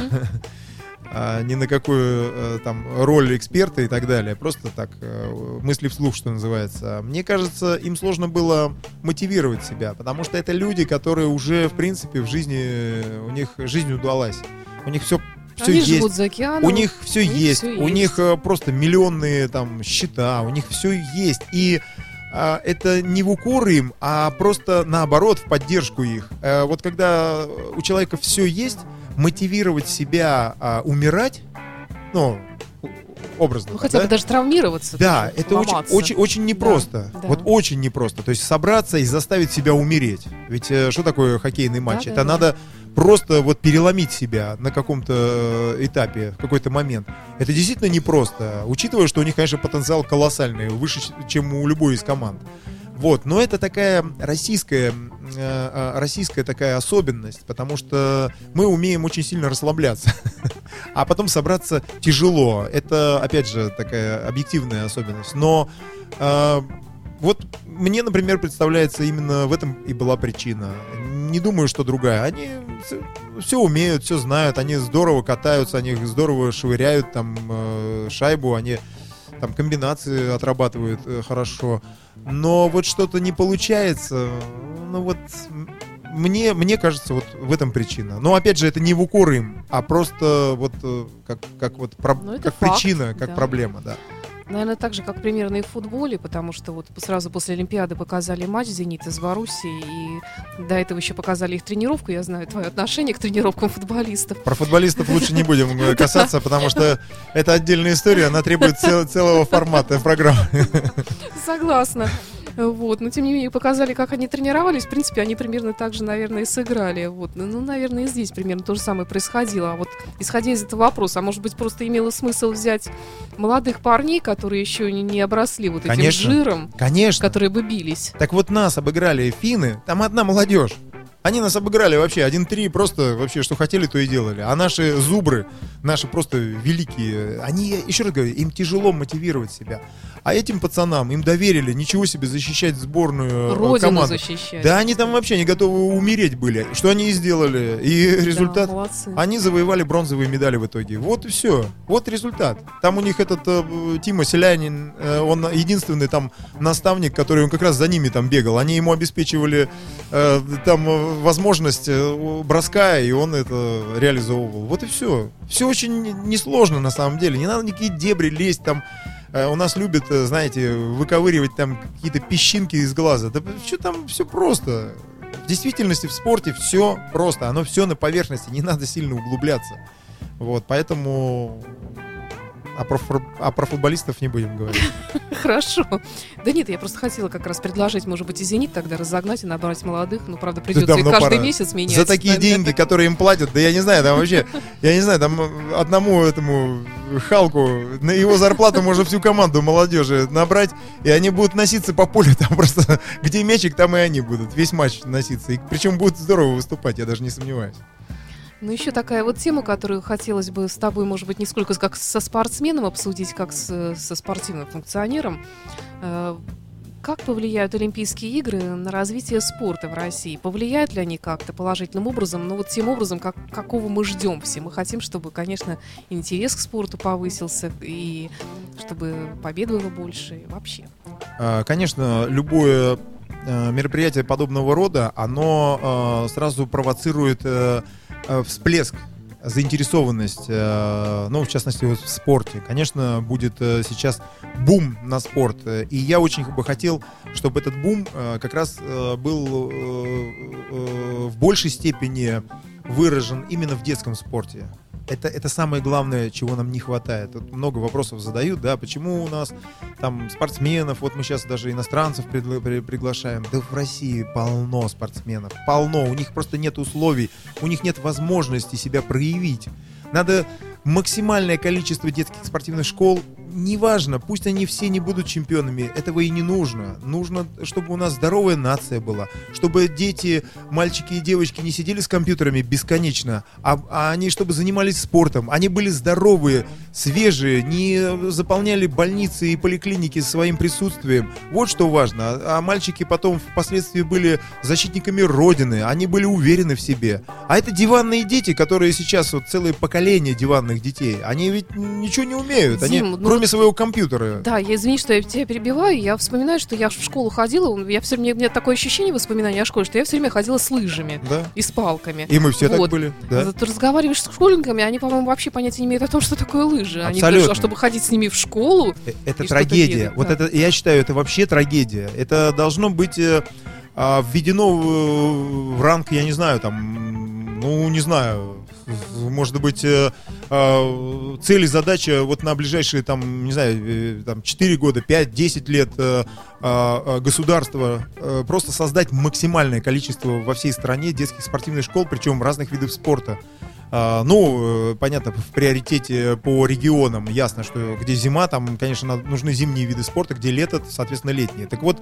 а, ни на какую э, там роль эксперта и так далее. Просто так э, мысли вслух, что называется. Мне кажется, им сложно было мотивировать себя, потому что это люди, которые уже в принципе в жизни у них жизнь удалась, у них все все Они есть. живут за океаном. У них все у них есть, всё у есть. них э, просто миллионные там счета, у них все есть. И а, это не в укор им, а просто наоборот в поддержку их. Э, вот когда у человека все есть, мотивировать себя а, умирать, ну, образно. Ну, хотя да? бы даже травмироваться. Да, это очень, ломаться. очень, очень непросто. да. Вот очень непросто. То есть собраться и заставить себя умереть. Ведь э, что такое хоккейный матч? Да, это да, да. Просто вот переломить себя на каком-то э, этапе, в какой-то момент. Это действительно непросто, учитывая, что у них, конечно, потенциал колоссальный, выше, чем у любой из команд. Вот, но это такая российская, э, э, российская такая особенность, потому что мы умеем очень сильно расслабляться, а потом собраться тяжело. Это, опять же, такая объективная особенность. Но вот мне, например, представляется, именно в этом и была причина. Не думаю, что другая. Они все умеют, все знают, они здорово катаются, они здорово швыряют там э, шайбу, они там комбинации отрабатывают э, хорошо. Но вот что-то не получается. Ну вот мне, мне кажется, вот в этом причина. Но опять же, это не в укор им, а просто вот э, как, как вот про- Ну, как факт, причина, как да. проблема, да. Наверное, так же, как примерно и в футболе, потому что вот сразу после Олимпиады показали матч «Зенита» с Боруссией, и до этого еще показали их тренировку. Я знаю твое отношение к тренировкам футболистов. Про футболистов лучше не будем э, касаться, потому что это отдельная история, она требует цел- целого формата программы. Согласна. Вот, но тем не менее показали, как они тренировались. В принципе, они примерно так же, наверное, и сыграли. Вот, ну, наверное, и здесь примерно то же самое происходило. А вот исходя из этого вопроса, а может быть, просто имело смысл взять молодых парней, которые еще не, не обросли вот этим Конечно. жиром, Конечно. которые бы бились. Так вот нас обыграли финны, там одна молодежь. Они нас обыграли вообще 1-3, просто вообще что хотели, то и делали. А наши зубры, наши просто великие, они, еще раз говорю, им тяжело мотивировать себя. А этим пацанам им доверили, ничего себе, защищать сборную э, Родину команду. защищать. Да, они там вообще не готовы умереть были. Что они и сделали. И Да, результат... молодцы. Они завоевали бронзовые медали в итоге. Вот и все. Вот результат. Там у них этот э, Тима Селянин, э, он единственный там наставник, который он как раз за ними там бегал. Они ему обеспечивали э, там э, возможность э, броска, и он это реализовывал. Вот и все. Все очень несложно на самом деле. Не надо никакие дебри лезть там. Э, У нас любят, э, знаете, выковыривать там какие-то песчинки из глаза. Да что там все просто. В действительности в спорте все просто. Оно все на поверхности. Не надо сильно углубляться. Вот, поэтому а про, а про футболистов не будем говорить. Хорошо. Да нет, я просто хотела как раз предложить, может быть, и «Зенит» тогда разогнать и набрать молодых. Ну, правда, придется их каждый месяц менять. За такие деньги, которые им платят, да я не знаю, там вообще, я не знаю, там одному этому Халку, на его зарплату можно всю команду молодежи набрать, и они будут носиться по полю, там просто, где мячик, там и они будут, весь матч носиться. И причем будут здорово выступать, я даже не сомневаюсь. Ну, еще такая вот тема, которую хотелось бы с тобой, может быть, не сколько как со спортсменом обсудить, как с- со спортивным функционером. Э, Как повлияют Олимпийские игры на развитие спорта в России? Повлияют ли они как-то положительным образом? Ну, вот тем образом, как, какого мы ждем все. Мы хотим, чтобы, конечно, интерес к спорту повысился, и чтобы побед было больше, и вообще. А, Конечно, любое э, мероприятие подобного рода, оно э, сразу провоцирует всплеск заинтересованность, э, ну, в частности, вот в спорте. Конечно, будет э, сейчас бум на спорт. э, И я очень бы хотел, чтобы этот бум э, как раз э, был э, э, в большей степени выражен именно в детском спорте. Это, это самое главное, чего нам не хватает. Тут много вопросов задают, да, почему у нас там спортсменов, вот мы сейчас даже иностранцев предла- при- приглашаем. Да в России полно спортсменов, полно. У них просто нет условий, у них нет возможности себя проявить. Надо максимальное количество детских спортивных школ, неважно, пусть они все не будут чемпионами, этого и не нужно. Нужно, чтобы у нас здоровая нация была, чтобы дети, мальчики и девочки не сидели с компьютерами бесконечно, а, а они чтобы занимались спортом, они были здоровые, свежие, не заполняли больницы и поликлиники своим присутствием. Вот что важно. А, мальчики потом впоследствии были защитниками Родины, они были уверены в себе. А это диванные дети, которые сейчас, вот целое поколение диванных детей, они ведь ничего не умеют, они, ну кроме своего компьютера. Да, я извини, что я тебя перебиваю. Я вспоминаю, что я в школу ходила. Я все время, у меня такое ощущение воспоминания о школе, что я все время ходила с лыжами Да. и с палками. И мы все так Вот. были. Да. Ты разговариваешь с школьниками, они, по-моему, вообще понятия не имеют о том, что такое лыжи. Они Абсолютно. говорят, а чтобы ходить с ними в школу, Э, Это трагедия. вот да. это, я считаю, это вообще трагедия. Это должно быть э, а, введено в ранг, я не знаю, там, ну, не знаю, может быть, э, а, цель и задача вот на ближайшие, там, не знаю, э, там, 4 года, 5, 10 лет э, а, а, государства просто создать максимальное количество во всей стране детских спортивных школ, причем разных видов спорта. А, Ну, э, понятно, в приоритете по регионам ясно, что где зима, там, конечно, нужны зимние виды спорта, где лето, соответственно, летние. Так вот,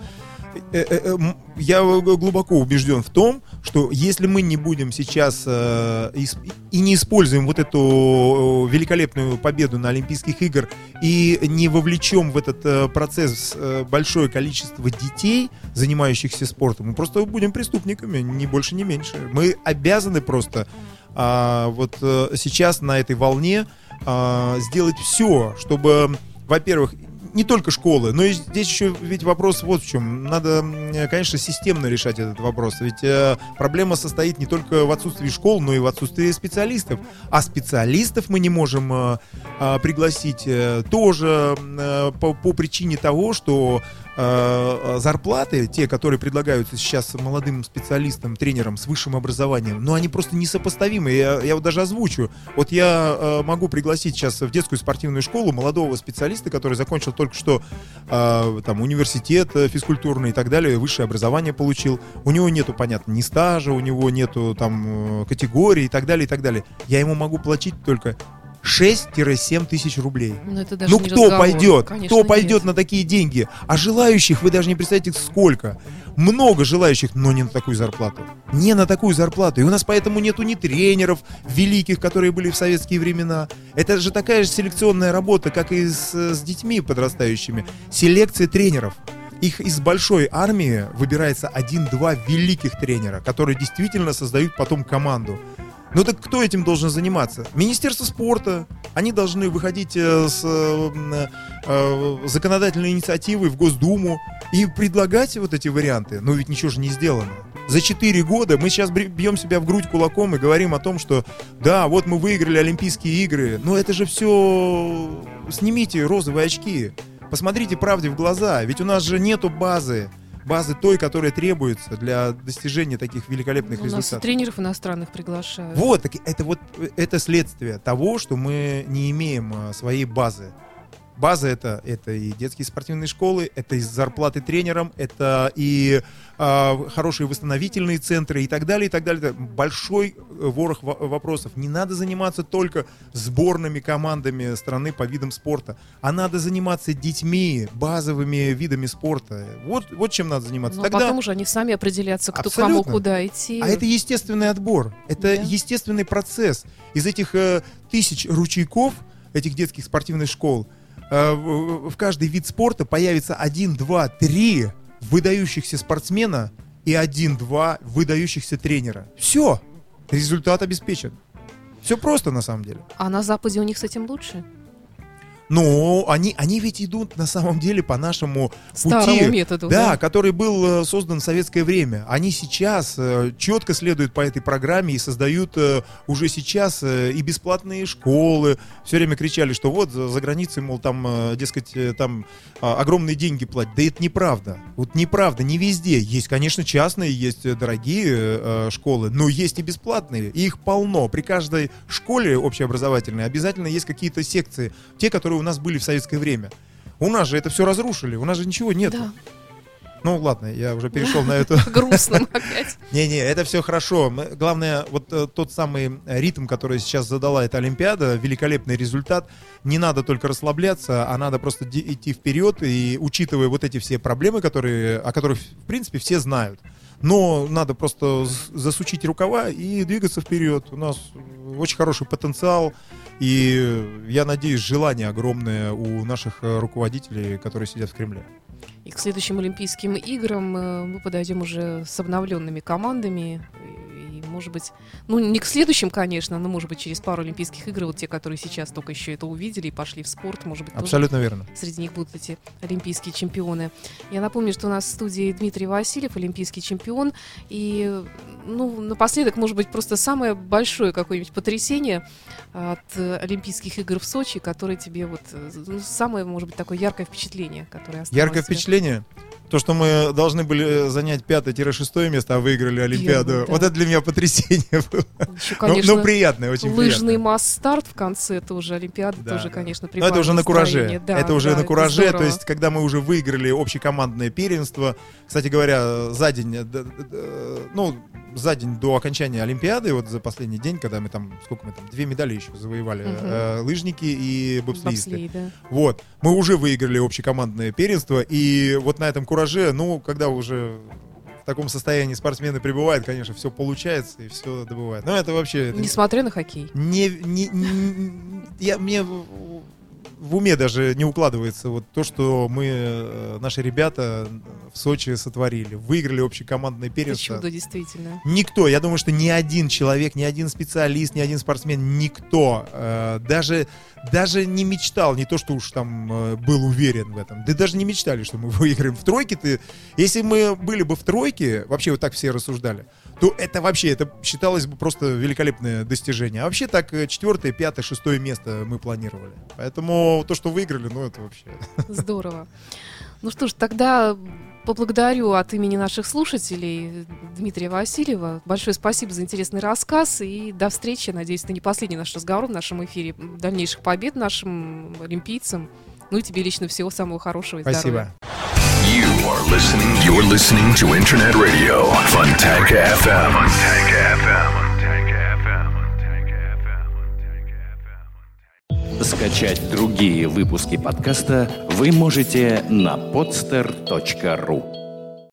э, э, я глубоко убежден в том, что если мы не будем сейчас и не используем вот эту великолепную победу на Олимпийских игр и не вовлечем в этот процесс большое количество детей, занимающихся спортом, мы просто будем преступниками, ни больше, ни меньше. Мы обязаны просто а, вот э, сейчас на этой волне а, сделать все, чтобы, во-первых, не только школы, но и здесь еще ведь вопрос вот в чем. Надо, конечно, системно решать этот вопрос. Ведь э, проблема состоит не только в отсутствии школ, но и в отсутствии специалистов. А специалистов мы не можем э, э, пригласить э, тоже э, по, по причине того, что э, зарплаты, те, которые предлагаются сейчас молодым специалистам, тренерам с высшим образованием, но они просто несопоставимы. Я, я вот даже озвучу. Вот я э, могу пригласить сейчас в детскую спортивную школу молодого специалиста, который закончил только что э, там университет э, физкультурный и так далее, высшее образование получил. У него нету, понятно, ни стажа, у него нету там э, категории и так далее, и так далее. Я ему могу платить только 6-7 тысяч рублей. Ну, это даже Ну кто разговор. пойдет? Конечно, кто пойдет нет. на такие деньги? А желающих вы даже не представляете сколько. Много желающих, но не на такую зарплату. Не на такую зарплату. И у нас поэтому нету ни тренеров великих, которые были в советские времена. Это же такая же селекционная работа, как и с, с детьми подрастающими. Селекция тренеров. Их из большой армии выбирается один-два великих тренера, которые действительно создают потом команду. Ну так кто этим должен заниматься? Министерство спорта. Они должны выходить э, с э, э, законодательной инициативой в Госдуму и предлагать вот эти варианты. Но ведь ничего же не сделано. За 4 года мы сейчас бьем себя в грудь кулаком и говорим о том, что да, вот мы выиграли Олимпийские игры. Но это же все... Снимите розовые очки. Посмотрите правде в глаза. Ведь у нас же нету базы. Базы той, которая требуется для достижения таких великолепных У нас и результатов. тренеров иностранных приглашают. Вот, так это вот э, это следствие того, что мы не имеем а, своей базы. База это, это и детские спортивные школы, это и зарплаты тренерам, это и а, хорошие восстановительные центры и так далее, и так далее. Большой э, ворох во- вопросов. Не надо заниматься только сборными командами страны по видам спорта, а надо заниматься детьми, базовыми видами спорта. Вот, вот чем надо заниматься. Ну, а Тогда... потом уже они сами определятся, кто Абсолютно. кому куда идти. А это естественный отбор. Это Да. естественный процесс. Из этих э, тысяч ручейков, этих детских спортивных школ, э, в, в каждый вид спорта появится один, два, три выдающихся спортсмена и один-два выдающихся тренера. Все. Результат обеспечен. Все просто на самом деле. А на Западе у них с этим лучше? Но они, они ведь идут на самом деле по нашему Старому пути, методу. да, который был э, создан в советское время. Они сейчас э, четко следуют по этой программе и создают э, уже сейчас и бесплатные школы. Все время кричали, что вот за, границей, мол, там, дескать, там а, огромные деньги платят. Да это неправда. Вот неправда, не везде. Есть, конечно, частные, есть дорогие школы, но есть и бесплатные. И их полно. При каждой школе общеобразовательной обязательно есть какие-то секции, те, которые у нас были в советское время. У нас же это все разрушили, у нас же ничего нет. Да, Ну ладно, я уже перешел на эту. грустно опять. Не-не, это все хорошо. Главное, вот э, тот самый ритм, который сейчас задала эта Олимпиада, великолепный результат. Не надо только расслабляться, а надо просто идти вперед и учитывая вот эти все проблемы, которые, о которых, в принципе, все знают. Но надо просто засучить рукава и двигаться вперед. У нас очень хороший потенциал. И я надеюсь, желание огромное у наших э, руководителей, которые сидят в Кремле. И к следующим Олимпийским играм э, мы подойдем уже с обновленными командами. И, может быть, ну, не к следующим, конечно, но, может быть, через пару Олимпийских игр, вот те, которые сейчас только еще это увидели и пошли в спорт, может быть, Абсолютно верно. среди них будут эти олимпийские чемпионы. Я напомню, что у нас в студии Дмитрий Васильев, олимпийский чемпион. И, ну, напоследок, может быть, просто самое большое какое-нибудь потрясение от э, Олимпийских игр в Сочи, которое тебе вот э, ну, самое, может быть, такое яркое впечатление, которое осталось. Яркое впечатление. То, что мы должны были э, занять пятое-шестое место, а выиграли Олимпиаду. Первое, да. Вот это для меня потрясение было. Еще, Ну, конечно, ну, приятное, очень лыжный масс-старт в конце тоже Олимпиады Да, тоже, да. конечно, Но это уже на кураже. Да, это уже да, на кураже. То есть, когда мы уже выиграли общекомандное первенство. Кстати говоря, за день, э, д- ну, за день до окончания Олимпиады, вот за последний день, когда мы там, сколько мы там, две медали еще завоевали, Мгм. э, лыжники и бобслеисты. Бобслей, да. Вот, мы уже выиграли общекомандное первенство, и вот на этом кураже, ну, когда уже в таком состоянии спортсмены пребывают, конечно, все получается и все добывает. Но это вообще... это Несмотря на хоккей. не, не- не- я, мне в, уме даже не укладывается вот то, что мы, э, наши ребята в Сочи сотворили. Выиграли общекомандное Это первенство. чудо, действительно. Никто, я думаю, что ни один человек, ни один специалист, ни один спортсмен, никто э, даже, даже не мечтал, не то, что уж там э, был уверен в этом, да даже не мечтали, что мы выиграем в тройке. Ты, если мы были бы в тройке, вообще вот так все рассуждали, то это вообще, это считалось бы просто великолепное достижение. А вообще так э, четвертое, пятое, шестое место мы планировали. Поэтому то, что выиграли, ну это вообще... Здорово. Ну что ж, тогда поблагодарю от имени наших слушателей Дмитрия Васильева. Большое спасибо за интересный рассказ и до встречи. Надеюсь, это не последний наш разговор в нашем эфире. Дальнейших побед нашим олимпийцам. Ну и тебе лично всего самого хорошего и здоровья. Спасибо. You are listening. You're listening to Internet Radio, Funtank FM. Funtank FM. Скачать другие выпуски подкаста вы можете на podster.ru